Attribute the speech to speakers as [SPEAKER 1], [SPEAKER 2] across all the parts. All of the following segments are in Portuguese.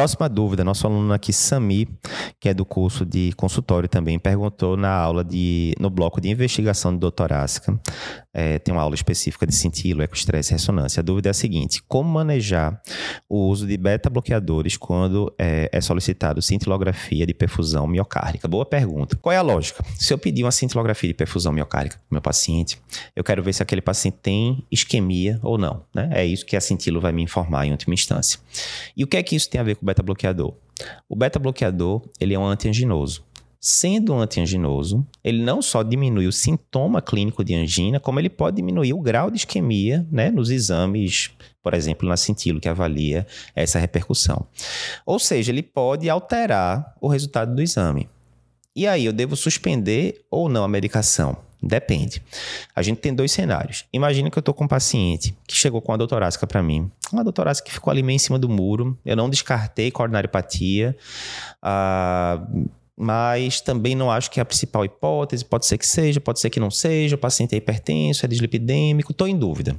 [SPEAKER 1] Próxima dúvida, nosso aluno aqui, Sami, que é do curso de consultório também, perguntou na aula de, no bloco de investigação de doutorásica, é, tem uma aula específica de cintilo, ecoestresse e ressonância. A dúvida é a seguinte, como manejar o uso de beta-bloqueadores quando é, é solicitado cintilografia de perfusão miocárdica? Boa pergunta. Qual é a lógica? Se eu pedir uma cintilografia de perfusão miocárdica para o meu paciente, eu quero ver se aquele paciente tem isquemia ou não. Né? É isso que a cintilo vai me informar em última instância. E o que é que isso tem a ver com o beta-bloqueador? O beta-bloqueador ele é um antianginoso. Sendo um antianginoso, ele não só diminui o sintoma clínico de angina, como ele pode diminuir o grau de isquemia né, nos exames, por exemplo, na cintilo, que avalia essa repercussão. Ou seja, ele pode alterar o resultado do exame. E aí, eu devo suspender ou não a medicação? Depende. A gente tem dois cenários. Imagina que eu estou com um paciente que chegou com uma doutorásica para mim. Uma doutorásica que ficou ali meio em cima do muro. Eu não descartei coronariopatia. Ah, mas também não acho que é a principal hipótese. Pode ser que seja, pode ser que não seja. O paciente é hipertenso, é dislipidêmico. Estou em dúvida.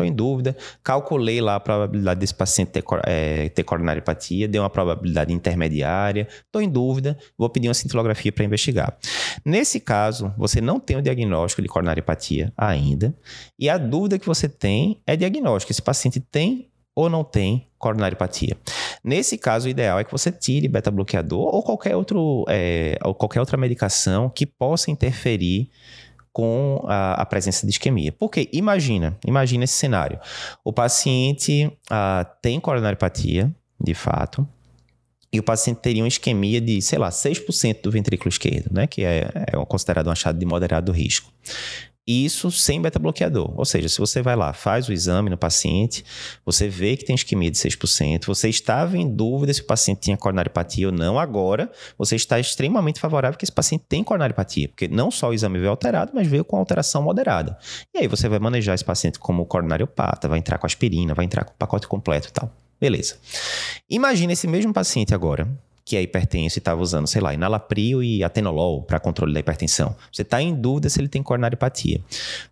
[SPEAKER 1] Estou em dúvida. Calculei lá a probabilidade desse paciente ter, é, ter coronariopatia, deu uma probabilidade intermediária. Estou em dúvida, vou pedir uma cintilografia para investigar. Nesse caso, você não tem o diagnóstico de coronariopatia ainda, e a dúvida que você tem é diagnóstico. Esse paciente tem ou não tem coronariopatia. Nesse caso, o ideal é que você tire beta-bloqueador ou qualquer, outro, é, ou qualquer outra medicação que possa interferir com a, a, presença de isquemia. Porque imagina, imagina esse cenário. O paciente ah, tem coronariopatia, de fato, e o paciente teria uma isquemia de, sei lá, 6% do ventrículo esquerdo, né? Que é, é considerado um achado de moderado risco. Isso sem beta-bloqueador. Ou seja, se você vai lá, faz o exame no paciente, você vê que tem isquemia de 6%, você estava em dúvida se o paciente tinha coronariopatia ou não, agora você está extremamente favorável que esse paciente tem coronariopatia, porque não só o exame veio alterado, mas veio com alteração moderada. E aí você vai manejar esse paciente como coronariopata, vai entrar com aspirina, vai entrar com o pacote completo e tal. Beleza. Imagina esse mesmo paciente agora, que é hipertenso e estava usando, sei lá, enalapril e atenolol para controle da hipertensão. Você está em dúvida se ele tem coronariopatia.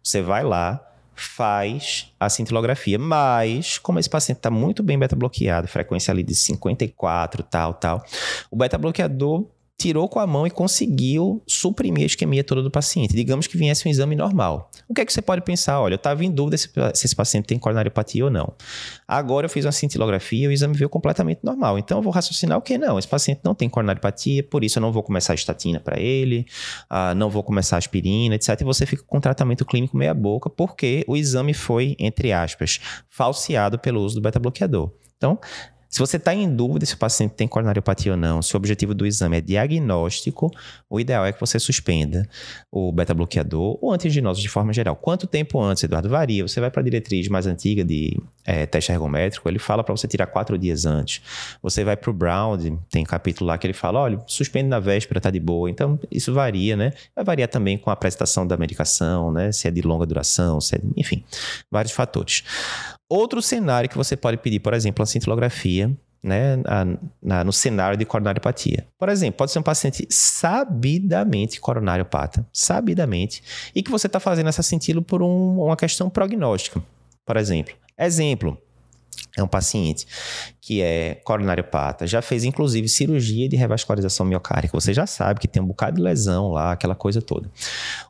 [SPEAKER 1] Você vai lá, faz a cintilografia, mas como esse paciente está muito bem beta-bloqueado, frequência ali de 54, tal, tal, o beta-bloqueador tirou com a mão e conseguiu suprimir a isquemia toda do paciente. Digamos que viesse um exame normal. O que é que você pode pensar? Olha, eu estava em dúvida se, se, esse paciente tem coronariopatia ou não. Agora eu fiz uma cintilografia e o exame veio completamente normal. Então eu vou raciocinar o que não. Esse paciente não tem coronariopatia, por isso eu não vou começar a estatina para ele, uh, não vou começar a aspirina, etc. E você fica com tratamento clínico meia boca porque o exame foi, entre aspas, falseado pelo uso do beta-bloqueador. Então, se você está em dúvida se o paciente tem coronariopatia ou não, se o objetivo do exame é diagnóstico, o ideal é que você suspenda o beta-bloqueador ou antigenose de forma geral. Quanto tempo antes, Eduardo? Varia. Você vai para a diretriz mais antiga de é, teste ergométrico, ele fala para você tirar quatro dias antes. Você vai para o Brown, tem capítulo lá que ele fala, olha, suspende na véspera, tá de boa. Então, isso varia, né? Vai variar também com a apresentação da medicação, né? Se é de longa duração, se é, enfim, vários fatores. Outro cenário que você pode pedir, por exemplo, a cintilografia, né, na, na, no cenário de coronariopatia. Por exemplo, pode ser um paciente sabidamente coronariopata, sabidamente, e que você está fazendo essa cintilo por um, uma questão prognóstica, por exemplo. Exemplo, é um paciente que é coronariopata, já fez inclusive cirurgia de revascularização miocárdica. Você já sabe que tem um bocado de lesão lá, aquela coisa toda.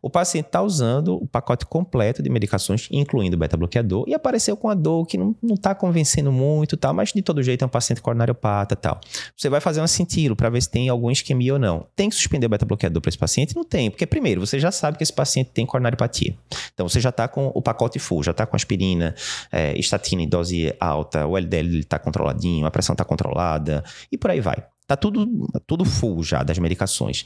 [SPEAKER 1] O paciente está usando o pacote completo de medicações, incluindo beta-bloqueador, e apareceu com a dor que não está convencendo muito, tal, mas de todo jeito é um paciente coronariopata tal. Você vai fazer um cintilo para ver se tem alguma isquemia ou não. Tem que suspender o beta-bloqueador para esse paciente? Não tem, porque primeiro, você já sabe que esse paciente tem coronariopatia. Então você já está com o pacote full, já está com aspirina, é, estatina em dose alta, o LDL está controladinho, a pressão está controlada e por aí vai. Tá tudo, tudo full já das medicações.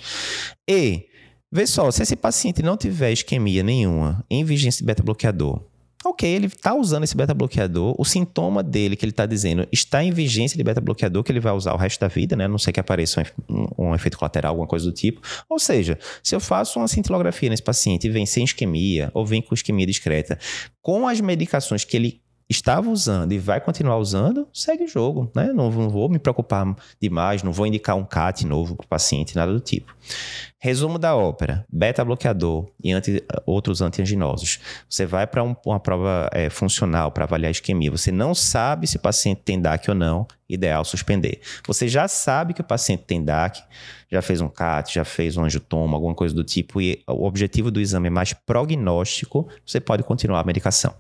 [SPEAKER 1] E, vê só, se esse paciente não tiver isquemia nenhuma em vigência de beta-bloqueador, ok, ele está usando esse beta-bloqueador, o sintoma dele que ele está dizendo está em vigência de beta-bloqueador, que ele vai usar o resto da vida, né? A não sei que apareça um, um, efeito colateral, alguma coisa do tipo. Ou seja, se eu faço uma cintilografia nesse paciente e vem sem isquemia, ou vem com isquemia discreta, com as medicações que ele estava usando e vai continuar usando, segue o jogo, né? Não, não vou me preocupar demais, não vou indicar um CAT novo para o paciente, nada do tipo. Resumo da ópera: beta-bloqueador e anti, outros antianginosos. Você vai para um, uma prova é, funcional para avaliar isquemia. Você não sabe se o paciente tem DAC ou não, ideal suspender. Você já sabe que o paciente tem DAC, já fez um CAT, já fez um angiotoma, alguma coisa do tipo, e o objetivo do exame é mais prognóstico, você pode continuar a medicação.